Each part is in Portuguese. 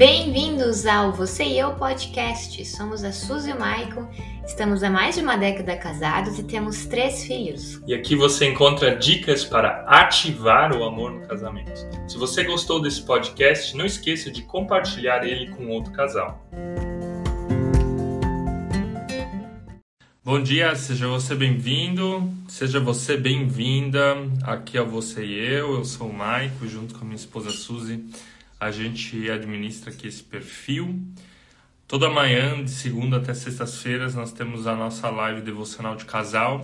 Bem-vindos ao Você e Eu Podcast. Somos a Suzy e o Maicon, estamos há mais de uma década casados e temos três filhos. E aqui você encontra dicas para ativar o amor no casamento. Se você gostou desse podcast, não esqueça de compartilhar ele com outro casal. Bom dia, seja você bem-vindo, seja você bem-vinda. Aqui é você e eu, eu sou o Maico, junto com a minha esposa Suzy a gente administra aqui esse perfil. Toda manhã, de segunda até sextas-feiras, nós temos a nossa live devocional de casal.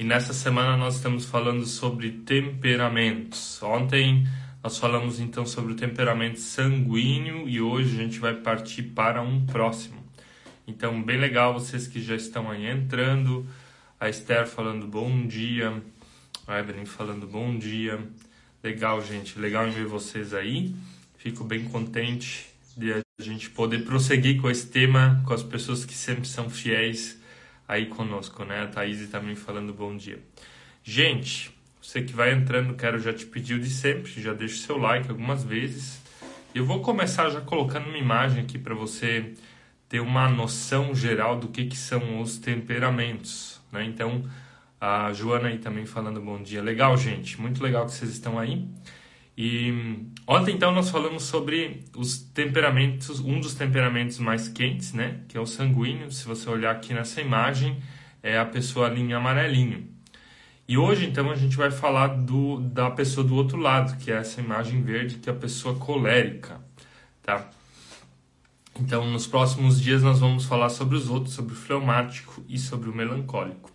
E nessa semana nós estamos falando sobre temperamentos. Ontem nós falamos então sobre o temperamento sanguíneo e hoje a gente vai partir para um próximo. Então, bem legal vocês que já estão aí entrando. A Esther falando bom dia. A Evelyn falando bom dia. Legal, gente. Legal em ver vocês aí. Fico bem contente de a gente poder prosseguir com esse tema, com as pessoas que sempre são fiéis aí conosco, né? A Thaís também falando bom dia. Gente, você que vai entrando, quero já te pedir de sempre, já deixa o seu like algumas vezes. Eu vou começar já colocando uma imagem aqui para você ter uma noção geral do que, que são os temperamentos, né? Então, a Joana aí também falando bom dia. Legal, gente, muito legal que vocês estão aí. E ontem então nós falamos sobre os temperamentos, um dos temperamentos mais quentes, né, que é o sanguíneo. Se você olhar aqui nessa imagem, é a pessoa ali em amarelinho. E hoje então a gente vai falar do, da pessoa do outro lado, que é essa imagem verde, que é a pessoa colérica, tá? Então nos próximos dias nós vamos falar sobre os outros, sobre o fleumático e sobre o melancólico.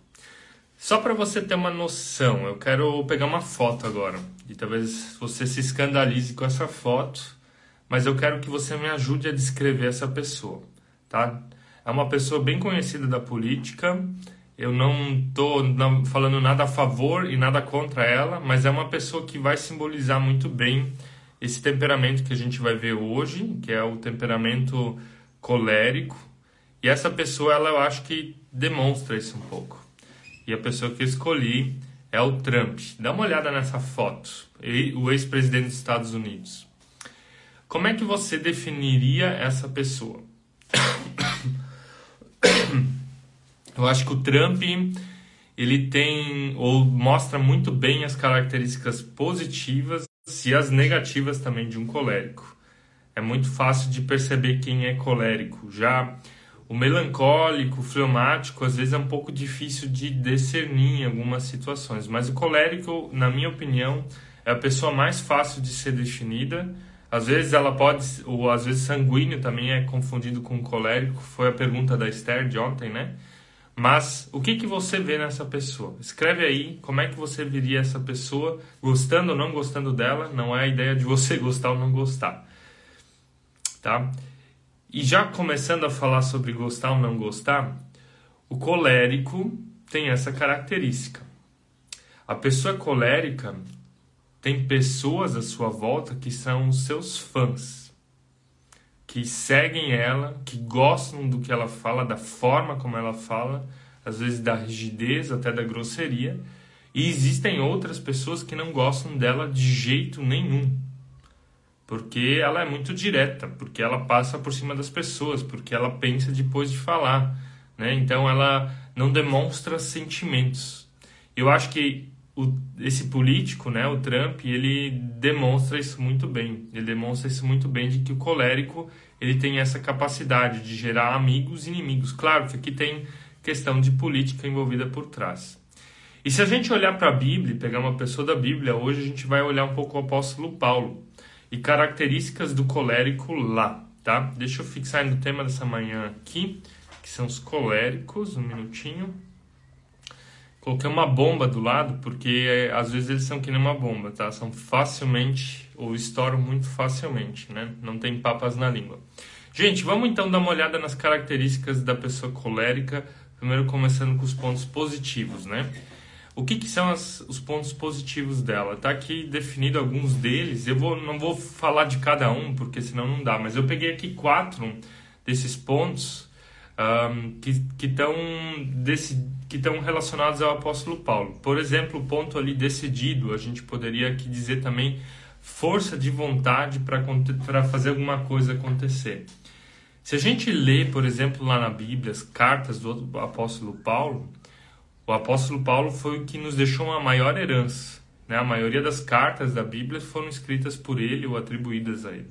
Só para você ter uma noção, eu quero pegar uma foto agora. E talvez você se escandalize com essa foto, mas eu quero que você me ajude a descrever essa pessoa, tá? É uma pessoa bem conhecida da política. Eu não estou falando nada a favor e nada contra ela, mas é uma pessoa que vai simbolizar muito bem esse temperamento que a gente vai ver hoje, que é o temperamento colérico. E essa pessoa, ela eu acho que demonstra isso um pouco. E a pessoa que eu escolhi é o Trump. Dá uma olhada nessa foto, o ex-presidente dos Estados Unidos. Como é que você definiria essa pessoa? Eu acho que o Trump ele tem ou mostra muito bem as características positivas e as negativas também de um colérico. É muito fácil de perceber quem é colérico. Já o melancólico, o fleumático, às vezes é um pouco difícil de discernir em algumas situações, mas o colérico, na minha opinião, é a pessoa mais fácil de ser definida. Às vezes ela pode, ou às vezes sanguíneo também é confundido com colérico, foi a pergunta da Esther de ontem, né? Mas o que, que você vê nessa pessoa? Escreve aí como é que você viria essa pessoa, gostando ou não gostando dela, não é a ideia de você gostar ou não gostar, tá? E já começando a falar sobre gostar ou não gostar, o colérico tem essa característica. A pessoa colérica tem pessoas à sua volta que são seus fãs, que seguem ela, que gostam do que ela fala, da forma como ela fala, às vezes da rigidez, até da grosseria. E existem outras pessoas que não gostam dela de jeito nenhum porque ela é muito direta, porque ela passa por cima das pessoas, porque ela pensa depois de falar, né? Então ela não demonstra sentimentos. Eu acho que o, esse político, né, o Trump, ele demonstra isso muito bem. Ele demonstra isso muito bem de que o colérico ele tem essa capacidade de gerar amigos e inimigos. Claro que aqui tem questão de política envolvida por trás. E se a gente olhar para a Bíblia, pegar uma pessoa da Bíblia, hoje a gente vai olhar um pouco o apóstolo Paulo e características do colérico lá, tá? Deixa eu fixar no tema dessa manhã aqui, que são os coléricos, um minutinho. Coloquei uma bomba do lado, porque é, às vezes eles são que nem uma bomba, tá? São facilmente, ou estouram muito facilmente, né? Não tem papas na língua. Gente, vamos então dar uma olhada nas características da pessoa colérica, primeiro começando com os pontos positivos, né? O que, que são as, os pontos positivos dela? Está aqui definido alguns deles. Eu vou, não vou falar de cada um, porque senão não dá, mas eu peguei aqui quatro desses pontos um, que estão que estão relacionados ao apóstolo Paulo. Por exemplo, o ponto ali decidido, a gente poderia aqui dizer também força de vontade para fazer alguma coisa acontecer. Se a gente lê, por exemplo, lá na Bíblia, as cartas do apóstolo Paulo, o apóstolo Paulo foi o que nos deixou uma maior herança. Né? A maioria das cartas da Bíblia foram escritas por ele ou atribuídas a ele.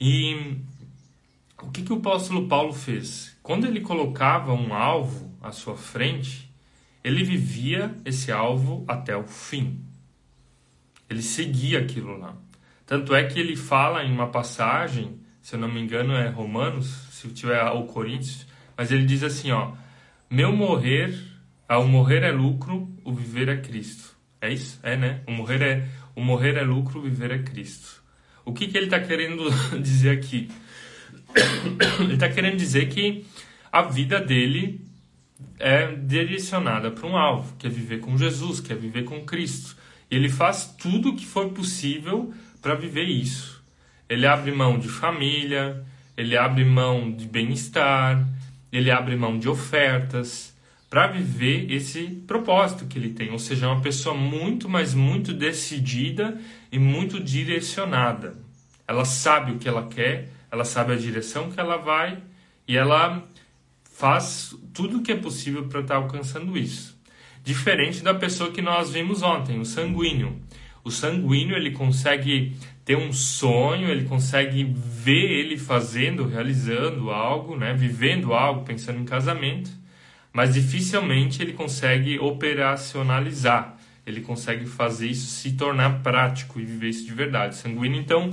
E o que, que o apóstolo Paulo fez? Quando ele colocava um alvo à sua frente, ele vivia esse alvo até o fim. Ele seguia aquilo lá. Tanto é que ele fala em uma passagem, se eu não me engano é Romanos, se tiver o Coríntios, mas ele diz assim, ó: "Meu morrer, ao morrer é lucro, o viver é Cristo". É isso? É, né? O morrer é o morrer é lucro, o viver é Cristo. O que que ele está querendo dizer aqui? ele está querendo dizer que a vida dele é direcionada para um alvo, que é viver com Jesus, que é viver com Cristo. E ele faz tudo o que for possível para viver isso. Ele abre mão de família, ele abre mão de bem-estar, ele abre mão de ofertas para viver esse propósito que ele tem. Ou seja, é uma pessoa muito, mas muito decidida e muito direcionada. Ela sabe o que ela quer, ela sabe a direção que ela vai e ela faz tudo o que é possível para estar tá alcançando isso. Diferente da pessoa que nós vimos ontem, o sanguíneo. O sanguíneo ele consegue ter um sonho, ele consegue ver ele fazendo, realizando algo, né, vivendo algo, pensando em casamento, mas dificilmente ele consegue operacionalizar. Ele consegue fazer isso se tornar prático e viver isso de verdade. Sanguíneo então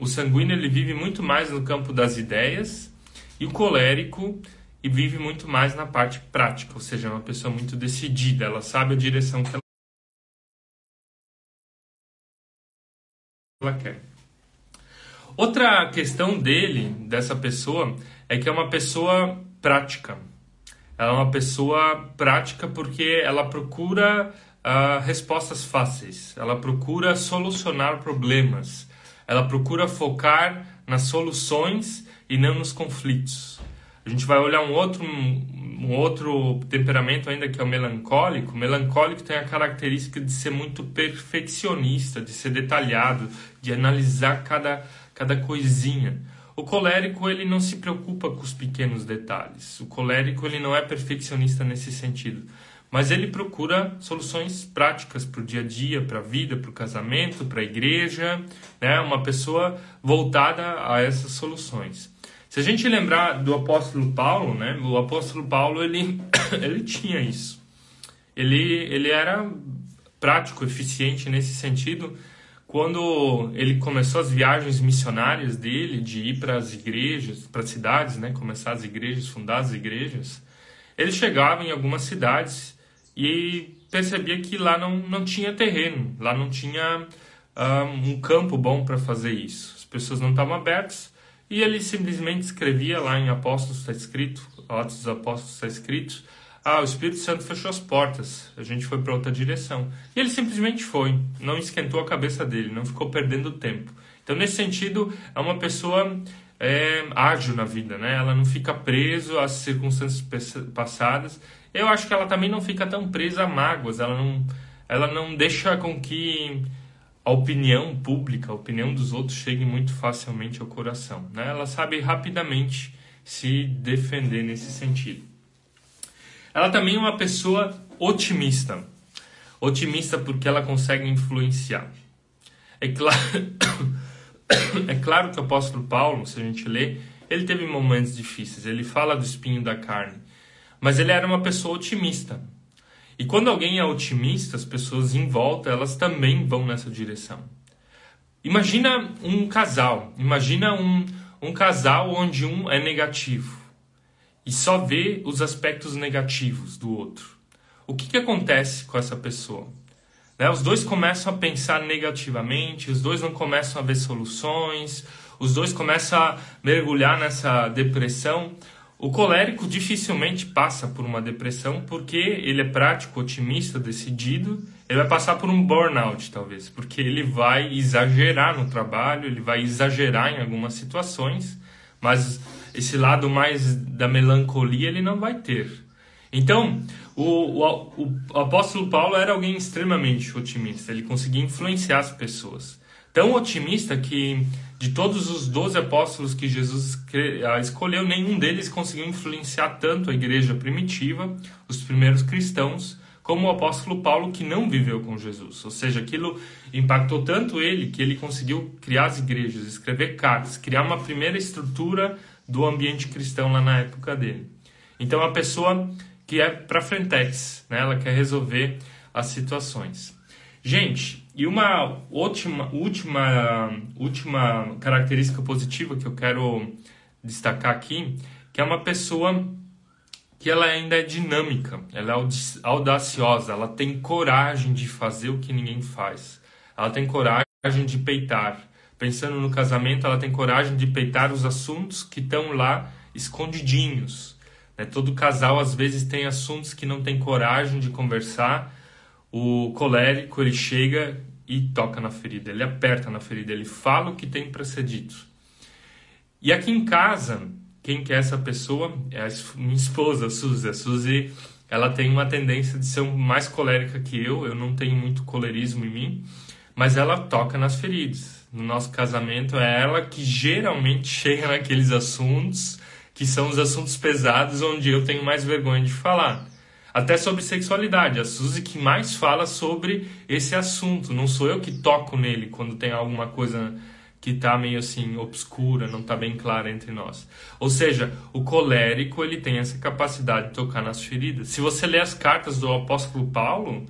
O sanguíneo ele vive muito mais no campo das ideias e o colérico e vive muito mais na parte prática, ou seja, é uma pessoa muito decidida, ela sabe a direção que ela quer. Outra questão dele, dessa pessoa, é que é uma pessoa prática. Ela é uma pessoa prática porque ela procura uh, respostas fáceis, ela procura solucionar problemas ela procura focar nas soluções e não nos conflitos. A gente vai olhar um outro, um outro temperamento ainda que é o melancólico. O melancólico tem a característica de ser muito perfeccionista, de ser detalhado, de analisar cada, cada coisinha. O colérico ele não se preocupa com os pequenos detalhes. O colérico ele não é perfeccionista nesse sentido mas ele procura soluções práticas para o dia a dia, para a vida, para o casamento, para a igreja, né? uma pessoa voltada a essas soluções. Se a gente lembrar do apóstolo Paulo, né? o apóstolo Paulo ele, ele tinha isso. Ele, ele era prático, eficiente nesse sentido. Quando ele começou as viagens missionárias dele, de ir para as igrejas, para as cidades, né? começar as igrejas, fundar as igrejas, ele chegava em algumas cidades e percebia que lá não, não tinha terreno, lá não tinha um, um campo bom para fazer isso. As pessoas não estavam abertas e ele simplesmente escrevia lá em Apóstolos está escrito, Atos dos Apóstolos está escrito, ah, o Espírito Santo fechou as portas, a gente foi para outra direção. E ele simplesmente foi, não esquentou a cabeça dele, não ficou perdendo tempo. Então, nesse sentido, é uma pessoa é, ágil na vida, né? Ela não fica preso às circunstâncias passadas eu acho que ela também não fica tão presa a mágoas, ela não, ela não deixa com que a opinião pública, a opinião dos outros chegue muito facilmente ao coração. Né? Ela sabe rapidamente se defender nesse sentido. Ela também é uma pessoa otimista. Otimista porque ela consegue influenciar. É claro, é claro que o apóstolo Paulo, se a gente lê, ele teve momentos difíceis. Ele fala do espinho da carne. Mas ele era uma pessoa otimista. E quando alguém é otimista, as pessoas em volta, elas também vão nessa direção. Imagina um casal, imagina um, um casal onde um é negativo e só vê os aspectos negativos do outro. O que, que acontece com essa pessoa? Né? Os dois começam a pensar negativamente, os dois não começam a ver soluções, os dois começam a mergulhar nessa depressão. O colérico dificilmente passa por uma depressão porque ele é prático, otimista, decidido, ele vai passar por um burnout, talvez, porque ele vai exagerar no trabalho, ele vai exagerar em algumas situações, mas esse lado mais da melancolia ele não vai ter. Então, o, o, o apóstolo Paulo era alguém extremamente otimista, ele conseguia influenciar as pessoas. Tão otimista que de todos os doze apóstolos que Jesus ah, escolheu, nenhum deles conseguiu influenciar tanto a igreja primitiva, os primeiros cristãos, como o apóstolo Paulo, que não viveu com Jesus. Ou seja, aquilo impactou tanto ele que ele conseguiu criar as igrejas, escrever cartas, criar uma primeira estrutura do ambiente cristão lá na época dele. Então, a pessoa que é para frentex, né? ela quer resolver as situações. Gente, e uma última, última, última característica positiva que eu quero destacar aqui, que é uma pessoa que ela ainda é dinâmica, ela é audaciosa, ela tem coragem de fazer o que ninguém faz. Ela tem coragem de peitar. Pensando no casamento, ela tem coragem de peitar os assuntos que estão lá escondidinhos. Né? Todo casal às vezes tem assuntos que não tem coragem de conversar. O colérico ele chega e toca na ferida, ele aperta na ferida, ele fala o que tem para ser dito. E aqui em casa, quem que é essa pessoa? É a minha esposa, a Suzy. A Suzy, ela tem uma tendência de ser mais colérica que eu. Eu não tenho muito colerismo em mim, mas ela toca nas feridas. No nosso casamento, é ela que geralmente chega naqueles assuntos que são os assuntos pesados onde eu tenho mais vergonha de falar. Até sobre sexualidade. A Suzy que mais fala sobre esse assunto. Não sou eu que toco nele quando tem alguma coisa que está meio assim obscura, não está bem clara entre nós. Ou seja, o colérico ele tem essa capacidade de tocar nas feridas. Se você lê as cartas do apóstolo Paulo,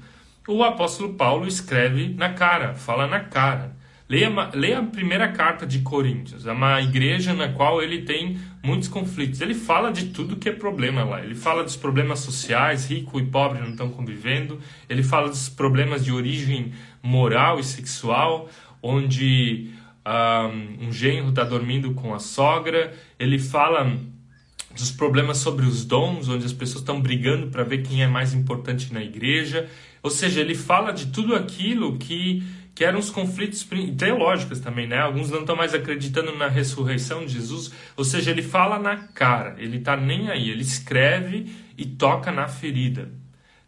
o apóstolo Paulo escreve na cara, fala na cara. Leia, leia a primeira carta de Coríntios, é uma igreja na qual ele tem muitos conflitos. Ele fala de tudo que é problema lá. Ele fala dos problemas sociais, rico e pobre não estão convivendo. Ele fala dos problemas de origem moral e sexual, onde um, um genro está dormindo com a sogra, ele fala dos problemas sobre os dons, onde as pessoas estão brigando para ver quem é mais importante na igreja. Ou seja, ele fala de tudo aquilo que, que eram os conflitos teológicos também, né? Alguns não estão mais acreditando na ressurreição de Jesus. Ou seja, ele fala na cara, ele está nem aí, ele escreve e toca na ferida.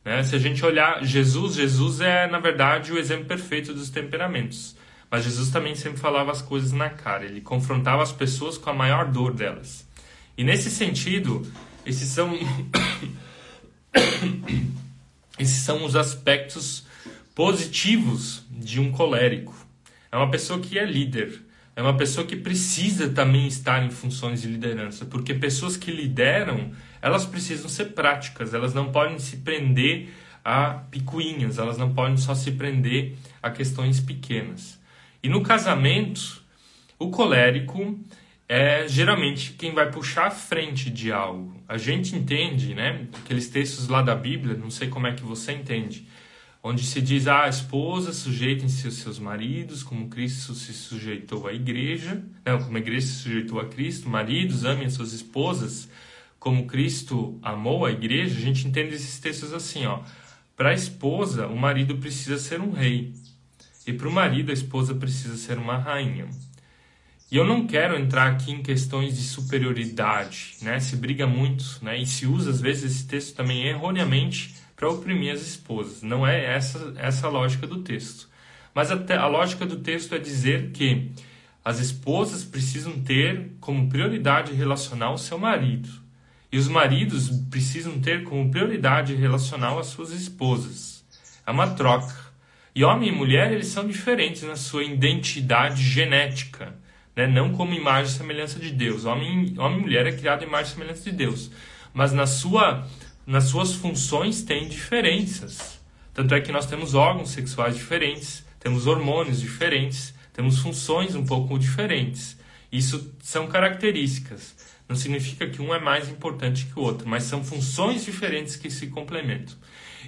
Né? Se a gente olhar Jesus, Jesus é, na verdade, o exemplo perfeito dos temperamentos. Mas Jesus também sempre falava as coisas na cara, ele confrontava as pessoas com a maior dor delas. E nesse sentido, esses são esses são os aspectos positivos de um colérico. É uma pessoa que é líder, é uma pessoa que precisa também estar em funções de liderança, porque pessoas que lideram, elas precisam ser práticas, elas não podem se prender a picuinhas, elas não podem só se prender a questões pequenas. E no casamento, o colérico é geralmente quem vai puxar a frente de algo. A gente entende, né? Aqueles textos lá da Bíblia, não sei como é que você entende, onde se diz: ah, a esposa sujeitem-se aos seus maridos, como Cristo se sujeitou à igreja, não, como a igreja se sujeitou a Cristo, maridos amem as suas esposas, como Cristo amou a igreja. A gente entende esses textos assim, ó. Para a esposa, o marido precisa ser um rei. E para o marido, a esposa precisa ser uma rainha. E eu não quero entrar aqui em questões de superioridade, né? Se briga muito, né? E se usa às vezes esse texto também erroneamente para oprimir as esposas. Não é essa essa a lógica do texto. Mas a, lógica do texto é dizer que as esposas precisam ter como prioridade relacional o seu marido. E os maridos precisam ter como prioridade relacional as suas esposas. É uma troca. E homem e mulher, eles são diferentes na sua identidade genética, né? não como imagem e semelhança de Deus. Homem, homem e mulher é criado em imagem e semelhança de Deus, mas na sua, nas suas funções tem diferenças. Tanto é que nós temos órgãos sexuais diferentes, temos hormônios diferentes, temos funções um pouco diferentes. Isso são características. Não significa que um é mais importante que o outro, mas são funções diferentes que se complementam.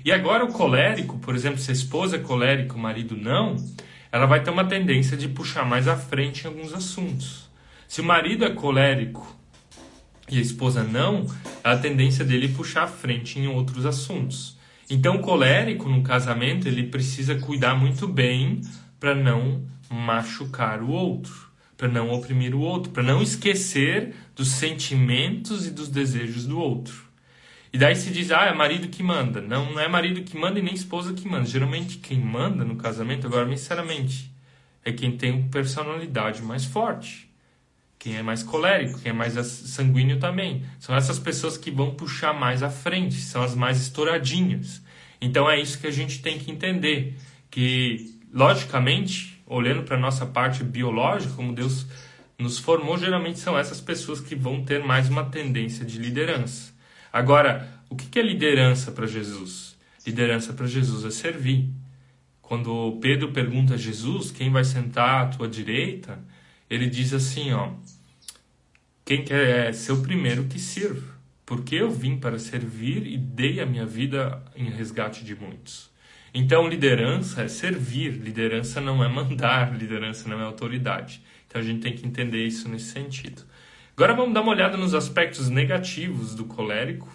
E agora o colérico, por exemplo, se a esposa é colérica, o marido não, ela vai ter uma tendência de puxar mais à frente em alguns assuntos. Se o marido é colérico e a esposa não, a tendência dele é puxar à frente em outros assuntos. Então, o colérico no casamento, ele precisa cuidar muito bem para não machucar o outro, para não oprimir o outro, para não esquecer dos sentimentos e dos desejos do outro. E daí se diz, ah, é marido que manda. Não, não é marido que manda e nem esposa que manda. Geralmente quem manda no casamento, agora, sinceramente, é quem tem personalidade mais forte. Quem é mais colérico, quem é mais sanguíneo também. São essas pessoas que vão puxar mais à frente, são as mais estouradinhas. Então é isso que a gente tem que entender. Que, logicamente, olhando para a nossa parte biológica, como Deus nos formou, geralmente são essas pessoas que vão ter mais uma tendência de liderança. Agora, o que é liderança para Jesus? Liderança para Jesus é servir. Quando Pedro pergunta a Jesus quem vai sentar à tua direita, ele diz assim, ó, quem quer ser o primeiro que sirva, porque eu vim para servir e dei a minha vida em resgate de muitos. Então, liderança é servir, liderança não é mandar, liderança não é autoridade. Então, a gente tem que entender isso nesse sentido. Agora, vamos dar uma olhada nos aspectos negativos do colérico,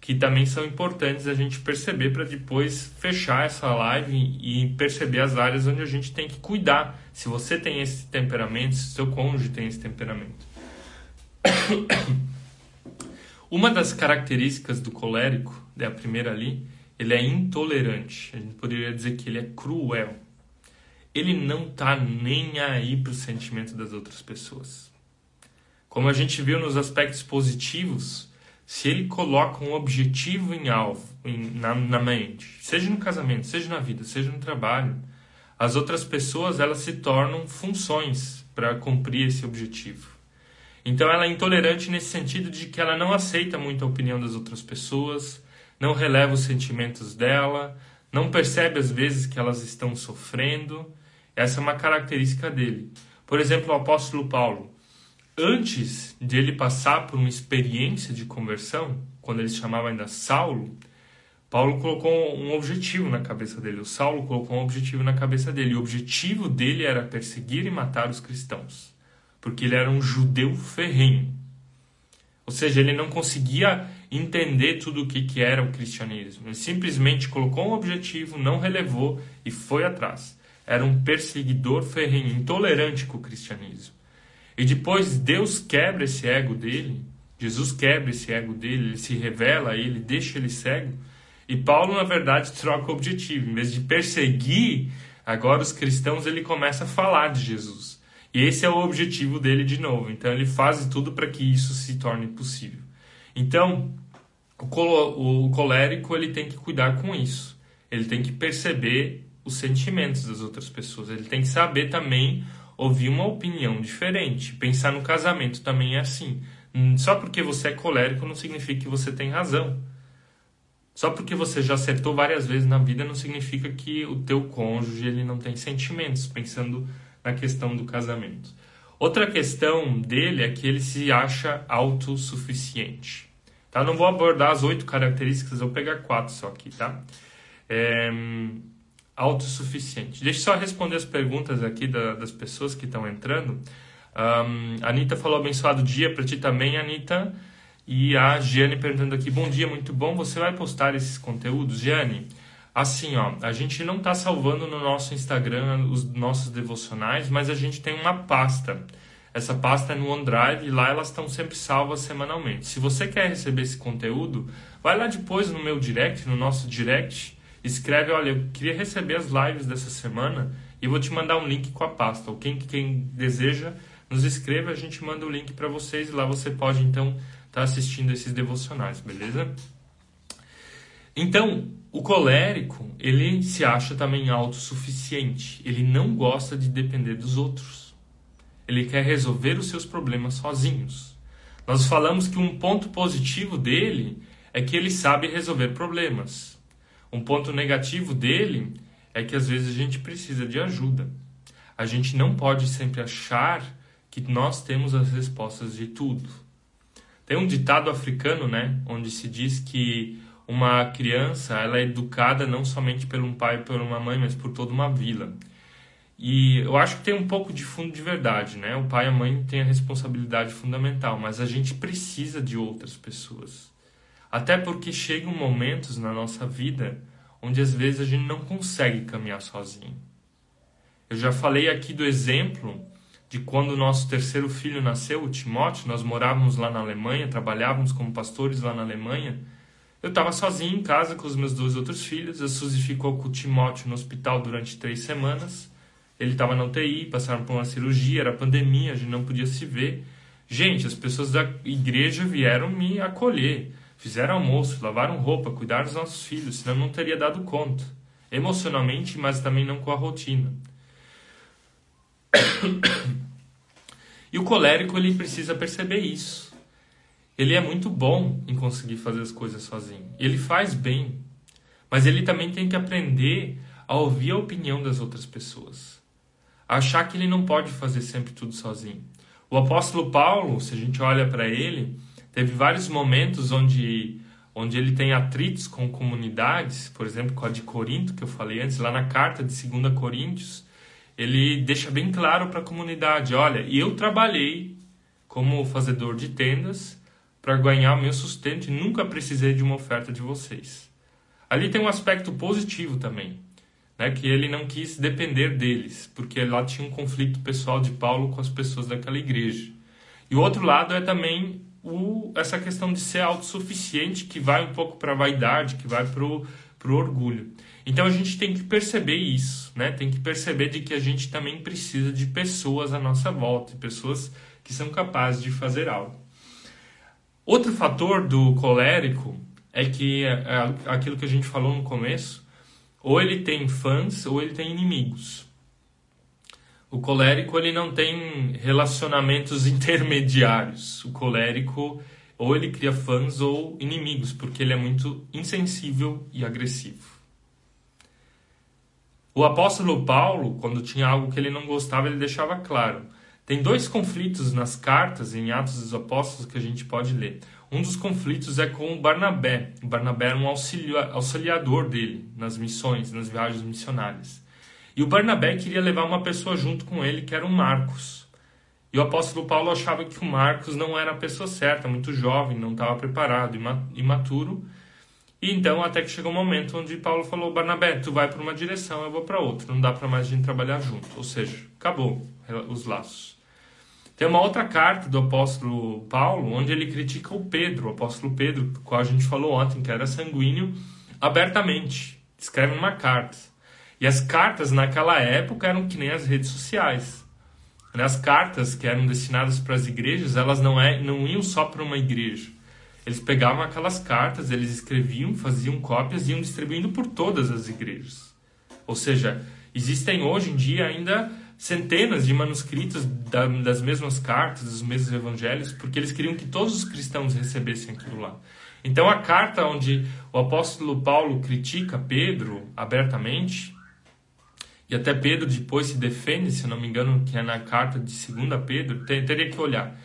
que também são importantes a gente perceber para depois fechar essa live e perceber as áreas onde a gente tem que cuidar. Se você tem esse temperamento, se seu cônjuge tem esse temperamento. Uma das características do colérico, é a primeira ali, ele é intolerante. A gente poderia dizer que ele é cruel. Ele não tá nem aí para o sentimento das outras pessoas. Como a gente viu nos aspectos positivos, se ele coloca um objetivo em alvo, em, na, na mente, seja no casamento, seja na vida, seja no trabalho, as outras pessoas elas se tornam funções para cumprir esse objetivo. Então ela é intolerante nesse sentido de que ela não aceita muito a opinião das outras pessoas, não releva os sentimentos dela, não percebe às vezes que elas estão sofrendo. Essa é uma característica dele. Por exemplo, o apóstolo Paulo, antes de ele passar por uma experiência de conversão, quando ele se chamava ainda Saulo, Paulo colocou um objetivo na cabeça dele. O Saulo colocou um objetivo na cabeça dele. O objetivo dele era perseguir e matar os cristãos, porque ele era um judeu ferrenho. Ou seja, ele não conseguia entender tudo o que, que era o cristianismo. Ele simplesmente colocou um objetivo, não relevou e foi atrás. Era um perseguidor ferrenho, intolerante com o cristianismo. E depois Deus quebra esse ego dele, Jesus quebra esse ego dele, ele se revela a ele, deixa ele cego. E Paulo, na verdade, troca o objetivo. Em vez de perseguir agora os cristãos, ele começa a falar de Jesus. Esse é o objetivo dele de novo. Então ele faz tudo para que isso se torne possível. Então, o, colérico ele tem que cuidar com isso. Ele tem que perceber os sentimentos das outras pessoas. Ele tem que saber também ouvir uma opinião diferente. Pensar no casamento também é assim. Só porque você é colérico não significa que você tem razão. Só porque você já acertou várias vezes na vida não significa que o teu cônjuge ele não tem sentimentos, pensando na questão do casamento. Outra questão dele é que ele se acha autossuficiente. Tá? Não vou abordar as oito características, vou pegar quatro só aqui, tá? É, autossuficiente. Deixa eu só responder as perguntas aqui da, das pessoas que estão entrando. Um, a Anitta falou abençoado dia para ti também, Anitta. E a Giane perguntando aqui, bom dia, muito bom. Você vai postar esses conteúdos, Giane? Assim, ó, a gente não está salvando no nosso Instagram os nossos devocionais, mas a gente tem uma pasta essa pasta é no OneDrive e lá elas estão sempre salvas semanalmente. Se você quer receber esse conteúdo, vai lá depois no meu direct, no nosso direct, escreve, olha, eu queria receber as lives dessa semana e vou te mandar um link com a pasta. Ou quem, quem deseja, nos escreva, a gente manda o link para vocês e lá você pode então estar tá assistindo esses devocionais, beleza? Então, o colérico, ele se acha também autossuficiente. Ele não gosta de depender dos outros. Ele quer resolver os seus problemas sozinhos. Nós falamos que um ponto positivo dele é que ele sabe resolver problemas. Um ponto negativo dele é que às vezes a gente precisa de ajuda. A gente não pode sempre achar que nós temos as respostas de tudo. Tem um ditado africano, né, onde se diz que uma criança ela é educada não somente por um pai por uma mãe, mas por toda uma vila. E eu acho que tem um pouco de fundo de verdade, né? O pai e a mãe têm a responsabilidade fundamental, mas a gente precisa de outras pessoas. Até porque chegam momentos na nossa vida onde às vezes a gente não consegue caminhar sozinho. Eu já falei aqui do exemplo de quando o nosso terceiro filho nasceu, o Timóteo, nós morávamos lá na Alemanha, trabalhávamos como pastores lá na Alemanha. Eu estava sozinho em casa com os meus dois outros filhos. A Suzy ficou com o Timóteo no hospital durante três semanas. Ele estava na UTI, passaram por uma cirurgia, era pandemia, a gente não podia se ver. Gente, as pessoas da igreja vieram me acolher, fizeram almoço, lavaram roupa, cuidaram dos nossos filhos, senão não teria dado conta. Emocionalmente, mas também não com a rotina. E o colérico ele precisa perceber isso. Ele é muito bom em conseguir fazer as coisas sozinho. Ele faz bem, mas ele também tem que aprender a ouvir a opinião das outras pessoas. A achar que ele não pode fazer sempre tudo sozinho. O apóstolo Paulo, se a gente olha para ele, teve vários momentos onde onde ele tem atritos com comunidades, por exemplo, com a de Corinto, que eu falei antes, lá na carta de 2 Coríntios, ele deixa bem claro para a comunidade: olha, eu trabalhei como fazedor de tendas para ganhar meu sustento e nunca precisei de uma oferta de vocês. Ali tem um aspecto positivo também, né, que ele não quis depender deles, porque lá tinha um conflito pessoal de Paulo com as pessoas daquela igreja. E o outro lado é também o, essa questão de ser autossuficiente, que vai um pouco para a vaidade, que vai para o orgulho. Então a gente tem que perceber isso, né? Tem que perceber de que a gente também precisa de pessoas à nossa volta, pessoas que são capazes de fazer algo. Outro fator do colérico é que é, é aquilo que a gente falou no começo, ou ele tem fãs ou ele tem inimigos. O colérico ele não tem relacionamentos intermediários. O colérico ou ele cria fãs ou inimigos, porque ele é muito insensível e agressivo. O apóstolo Paulo, quando tinha algo que ele não gostava, ele deixava claro. Tem dois conflitos nas cartas, em Atos dos Apóstolos, que a gente pode ler. Um dos conflitos é com o Barnabé. O Barnabé era um auxiliador dele nas missões, nas viagens missionárias. E o Barnabé queria levar uma pessoa junto com ele, que era o Marcos. E o apóstolo Paulo achava que o Marcos não era a pessoa certa, muito jovem, não estava preparado, imaturo. E então até que chegou um momento onde Paulo falou: Barnabé, tu vai para uma direção, eu vou para outra. Não dá para mais a gente trabalhar junto. Ou seja, acabou os laços. Tem uma outra carta do apóstolo Paulo onde ele critica o Pedro, o apóstolo Pedro, do qual a gente falou ontem, que era sanguíneo, abertamente. Escreve uma carta. E as cartas naquela época eram que nem as redes sociais. As cartas que eram destinadas para as igrejas, elas não, é, não iam só para uma igreja eles pegavam aquelas cartas, eles escreviam, faziam cópias e iam distribuindo por todas as igrejas. Ou seja, existem hoje em dia ainda centenas de manuscritos das mesmas cartas, dos mesmos evangelhos, porque eles queriam que todos os cristãos recebessem aquilo lá. Então a carta onde o apóstolo Paulo critica Pedro abertamente, e até Pedro depois se defende, se não me engano, que é na carta de 2 Pedro, teria que olhar.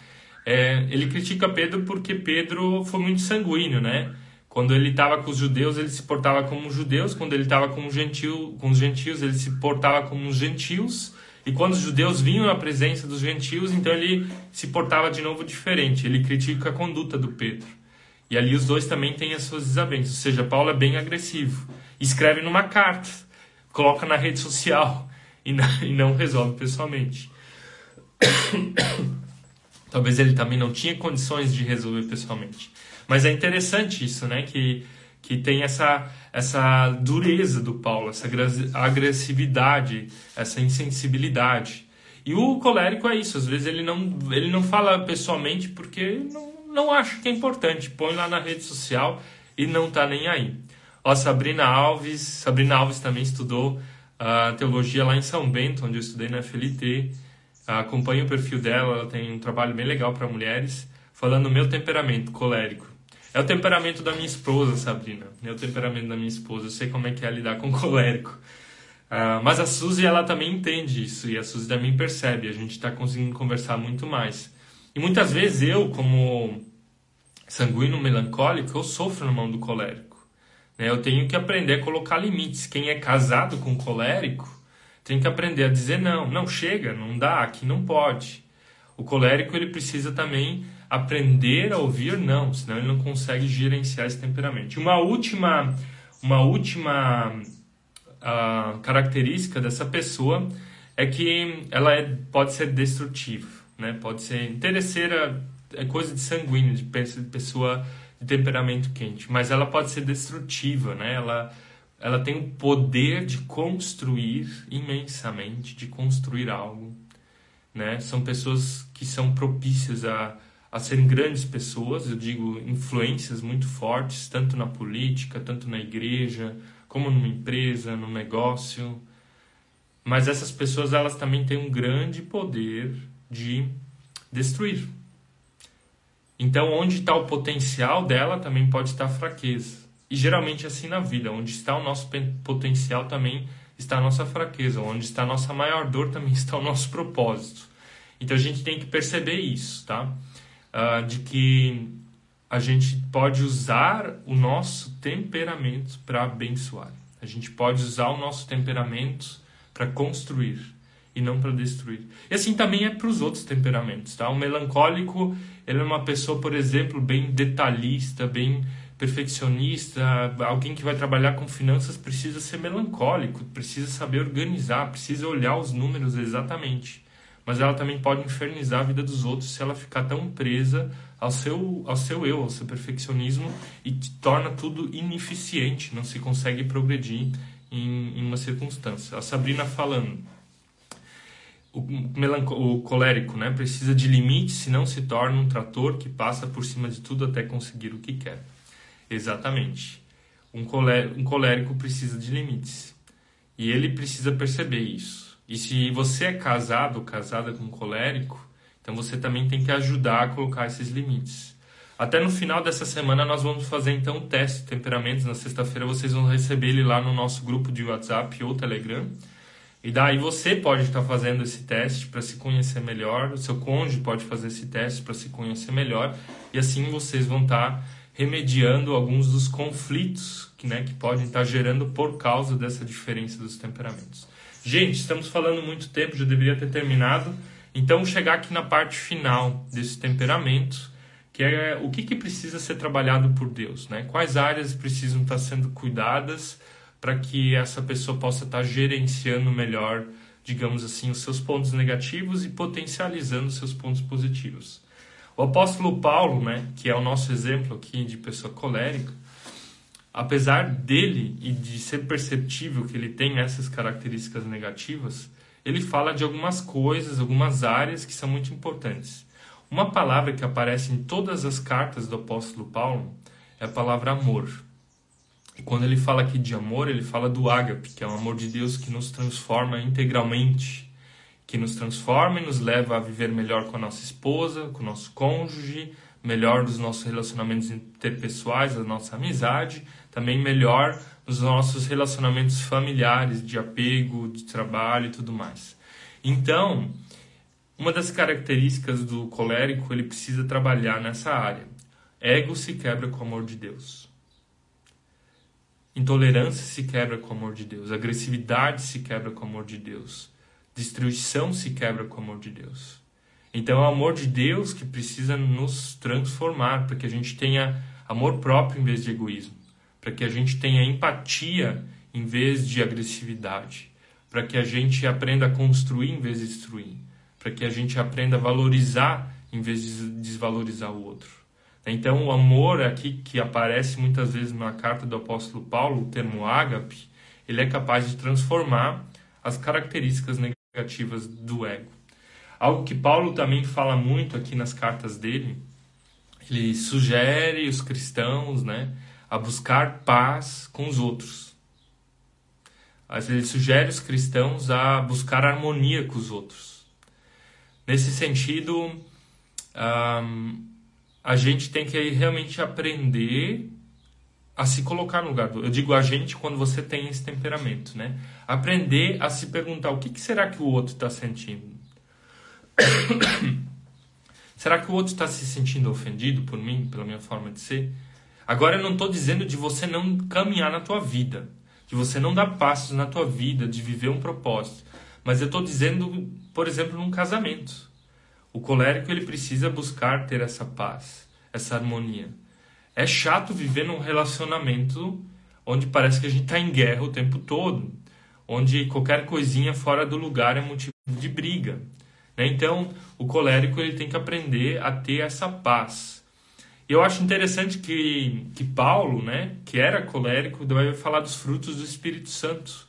É, ele critica Pedro porque Pedro foi muito sanguíneo, né? Quando ele estava com os judeus, ele se portava como judeus. Quando ele estava com, com os gentios, ele se portava como os gentios. E quando os judeus vinham na presença dos gentios, então ele se portava de novo diferente. Ele critica a conduta do Pedro. E ali os dois também têm as suas desavenças. Ou seja, Paulo é bem agressivo. Escreve numa carta, coloca na rede social e não resolve pessoalmente. Talvez ele também não tinha condições de resolver pessoalmente. Mas é interessante isso, né? Que, que tem essa, essa dureza do Paulo, essa agressividade, essa insensibilidade. E o colérico é isso, às vezes ele não, ele não fala pessoalmente porque não, não acha que é importante. Põe lá na rede social e não tá nem aí. Ó, Sabrina Alves, Sabrina Alves também estudou uh, teologia lá em São Bento, onde eu estudei na FLT. Acompanhe o perfil dela, ela tem um trabalho bem legal para mulheres, falando meu temperamento colérico. É o temperamento da minha esposa, Sabrina. É o temperamento da minha esposa. Eu sei como é que é lidar com colérico. Uh, mas a Suzy, ela também entende isso. E a Suzy também percebe. A gente está conseguindo conversar muito mais. E muitas vezes eu, como sanguíneo melancólico, eu sofro na mão do colérico. Né? Eu tenho que aprender a colocar limites. Quem é casado com colérico tem que aprender a dizer não. Não chega, não dá, aqui não pode. O colérico ele precisa também aprender a ouvir, não, senão ele não consegue gerenciar esse temperamento. Uma última, uma última uh, característica dessa pessoa é que ela é, pode ser destrutiva, né? pode ser interesseira, é coisa de sanguíneo, de pessoa de temperamento quente, mas ela pode ser destrutiva, né? ela, ela tem o poder de construir imensamente, de construir algo. Né? São pessoas que são propícias a a serem grandes pessoas, eu digo influências muito fortes, tanto na política, tanto na igreja, como numa empresa, no negócio. Mas essas pessoas elas também têm um grande poder de destruir. Então, onde está o potencial dela, também pode estar a fraqueza. E geralmente é assim na vida, onde está o nosso potencial também está a nossa fraqueza, onde está a nossa maior dor também está o nosso propósito. Então a gente tem que perceber isso, tá? Uh, de que a gente pode usar o nosso temperamento para abençoar. A gente pode usar o nosso temperamento para construir e não para destruir. E assim também é para os outros temperamentos, tá? O melancólico, ele é uma pessoa, por exemplo, bem detalhista, bem perfeccionista, alguém que vai trabalhar com finanças precisa ser melancólico, precisa saber organizar, precisa olhar os números exatamente mas ela também pode infernizar a vida dos outros se ela ficar tão presa ao seu, ao seu eu, ao seu perfeccionismo e torna tudo ineficiente, não se consegue progredir em, em uma circunstância. A Sabrina falando, o, o colérico né, precisa de limites, senão se torna um trator que passa por cima de tudo até conseguir o que quer. Exatamente. Um, colérico, um colérico precisa de limites. E ele precisa perceber isso. E se você é casado ou casada com um colérico, então você também tem que ajudar a colocar esses limites. Até no final dessa semana nós vamos fazer então um teste de temperamentos. Na sexta-feira vocês vão receber ele lá no nosso grupo de WhatsApp ou Telegram. E daí você pode estar fazendo esse teste para se conhecer melhor, o seu cônjuge pode fazer esse teste para se conhecer melhor, e assim vocês vão estar remediando alguns dos conflitos que, né, que podem estar gerando por causa dessa diferença dos temperamentos. Gente, estamos falando muito tempo, já deveria ter terminado. Então, chegar aqui na parte final desse temperamento, que é o que, que precisa ser trabalhado por Deus, né? Quais áreas precisam estar sendo cuidadas para que essa pessoa possa estar gerenciando melhor, digamos assim, os seus pontos negativos e potencializando os seus pontos positivos. O apóstolo Paulo, né, que é o nosso exemplo aqui de pessoa colérica, apesar dele e de ser perceptível que ele tem essas características negativas, ele fala de algumas coisas, algumas áreas que são muito importantes. Uma palavra que aparece em todas as cartas do apóstolo Paulo é a palavra amor. E quando ele fala aqui de amor, ele fala do ágape, que é o amor de Deus que nos transforma integralmente, que nos transforma e nos leva a viver melhor com a nossa esposa, com o nosso cônjuge, melhor nos nossos relacionamentos interpessoais, a nossa amizade, também melhor nos nossos relacionamentos familiares, de apego, de trabalho e tudo mais. Então, uma das características do colérico, ele precisa trabalhar nessa área. Ego se quebra com o amor de Deus. Intolerância se quebra com o amor de Deus. Agressividade se quebra com o amor de Deus. Destruição se quebra com o amor de Deus. Então é o amor de Deus que precisa nos transformar, para que a gente tenha amor próprio em vez de egoísmo, para que a gente tenha empatia em vez de agressividade, para que a gente aprenda a construir em vez de destruir, para que a gente aprenda a valorizar em vez de desvalorizar o outro. Então o amor aqui que aparece muitas vezes na carta do apóstolo Paulo, o termo ágape, ele é capaz de transformar as características negativas do ego. Algo que Paulo também fala muito aqui nas cartas dele, ele sugere os cristãos né, a buscar paz com os outros. Ele sugere os cristãos a buscar harmonia com os outros. Nesse sentido, um, a gente tem que realmente aprender a se colocar no lugar do. Eu digo a gente quando você tem esse temperamento, né? Aprender a se perguntar o que, que será que o outro está sentindo Será que o outro está se sentindo ofendido por mim, pela minha forma de ser? Agora eu não estou dizendo de você não caminhar na tua vida, de você não dar passos na tua vida, de viver um propósito. Mas eu estou dizendo, por exemplo, num casamento. O colérico ele precisa buscar ter essa paz, essa harmonia. É chato viver num relacionamento onde parece que a gente está em guerra o tempo todo, onde qualquer coisinha fora do lugar é motivo de briga. Né? Então, o colérico ele tem que aprender a ter essa paz. Eu acho interessante que, que Paulo, né, que era colérico, vai falar dos frutos do Espírito Santo.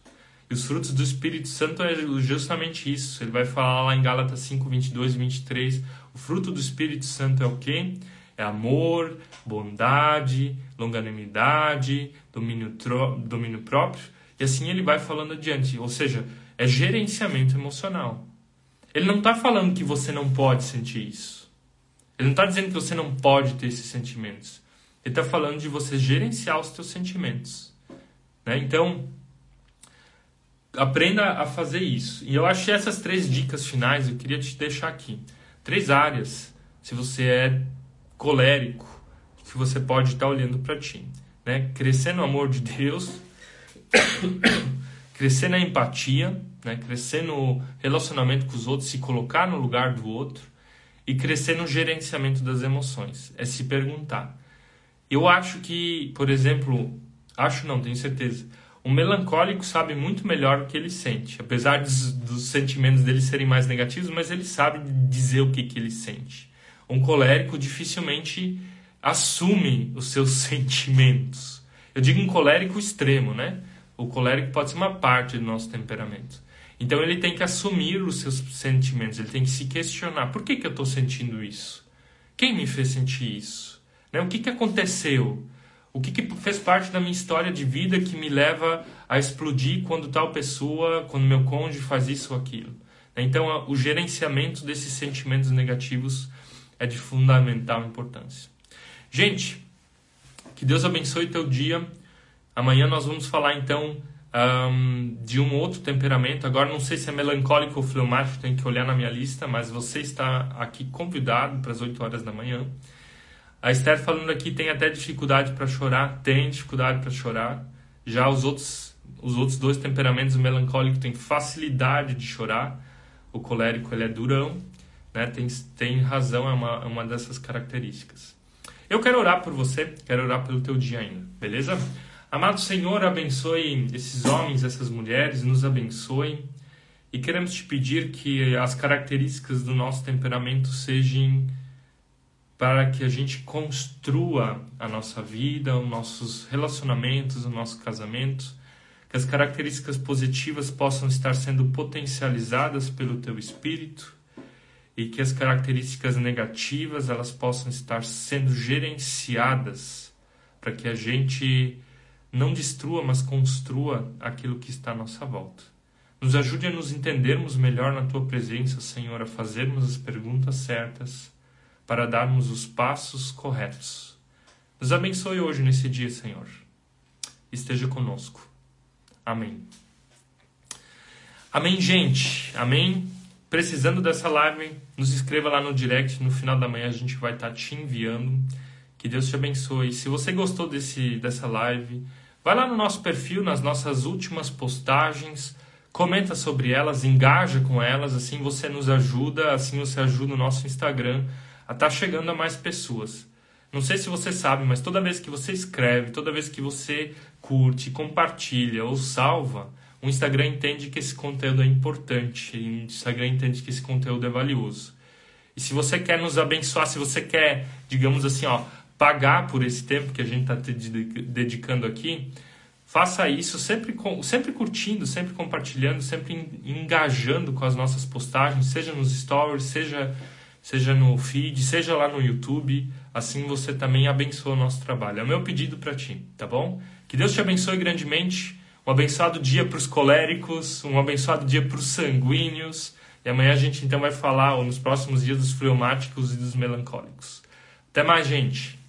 E os frutos do Espírito Santo é justamente isso. Ele vai falar lá em Gálatas 5, 22 e 23. O fruto do Espírito Santo é o quê? É amor, bondade, longanimidade, domínio, domínio próprio. E assim ele vai falando adiante. Ou seja, é gerenciamento emocional. Ele não está falando que você não pode sentir isso. Ele não está dizendo que você não pode ter esses sentimentos. Ele está falando de você gerenciar os seus sentimentos. Né? Então, aprenda a fazer isso. E eu achei essas três dicas finais, eu queria te deixar aqui. Três áreas, se você é colérico, que você pode estar olhando para ti. Né? Crescer no amor de Deus, crescer na empatia, né? crescer no relacionamento com os outros, se colocar no lugar do outro e crescer no gerenciamento das emoções. É se perguntar. Eu acho que, por exemplo, acho não, tenho certeza o melancólico sabe muito melhor o que ele sente, apesar dos, dos, sentimentos dele serem mais negativos, mas ele sabe dizer o que, que ele sente. Um colérico dificilmente assume os seus sentimentos. Eu digo um colérico extremo, né? O colérico pode ser uma parte do nosso temperamento. Então ele tem que assumir os seus sentimentos, ele tem que se questionar: por que, que eu estou sentindo isso? Quem me fez sentir isso? Né? O que, que aconteceu? O que, que fez parte da minha história de vida que me leva a explodir quando tal pessoa, quando meu cônjuge faz isso ou aquilo? Então, o gerenciamento desses sentimentos negativos é de fundamental importância. Gente, que Deus abençoe teu dia. Amanhã nós vamos falar então um, de um outro temperamento. Agora não sei se é melancólico ou fleumático, tem que olhar na minha lista, mas você está aqui convidado para as 8 horas da manhã. A Esther falando aqui tem até dificuldade para chorar, tem dificuldade para chorar. Já os outros, os outros dois temperamentos, o melancólico tem facilidade de chorar, o colérico ele é durão, né? Tem, tem razão, é uma, é uma dessas características. Eu quero orar por você, quero orar pelo teu dia ainda, beleza? Amado Senhor, abençoe esses homens, essas mulheres, nos abençoe. E queremos te pedir que as características do nosso temperamento sejam para que a gente construa a nossa vida, os nossos relacionamentos, o nosso casamento, que as características positivas possam estar sendo potencializadas pelo teu espírito e que as características negativas elas possam estar sendo gerenciadas para que a gente não destrua, mas construa aquilo que está à nossa volta. Nos ajude a nos entendermos melhor na tua presença, Senhor, a fazermos as perguntas certas para darmos os passos corretos. Nos abençoe hoje nesse dia, Senhor. Esteja conosco. Amém. Amém, gente. Amém. Precisando dessa live, nos inscreva lá no direct. No final da manhã a gente vai estar te enviando. Que Deus te abençoe. Se você gostou desse, dessa live, vai lá no nosso perfil, nas nossas últimas postagens, comenta sobre elas, engaja com elas, assim você nos ajuda, assim você ajuda o nosso Instagram a estar tá chegando a mais pessoas. Não sei se você sabe, mas toda vez que você escreve, toda vez que você curte, compartilha ou salva, o Instagram entende que esse conteúdo é importante, o Instagram entende que esse conteúdo é valioso. E se você quer nos abençoar, se você quer, digamos assim, ó, pagar por esse tempo que a gente está dedicando aqui, faça isso sempre, sempre curtindo, sempre compartilhando, sempre engajando com as nossas postagens, seja nos stories, seja seja no feed, seja lá no YouTube. Assim você também abençoa o nosso trabalho. É o meu pedido para ti, tá bom? Que Deus te abençoe grandemente. Um abençoado dia para os coléricos, um abençoado dia para os sanguíneos. E amanhã a gente então vai falar, ou nos próximos dias, dos fleumáticos e dos melancólicos. Até mais, gente!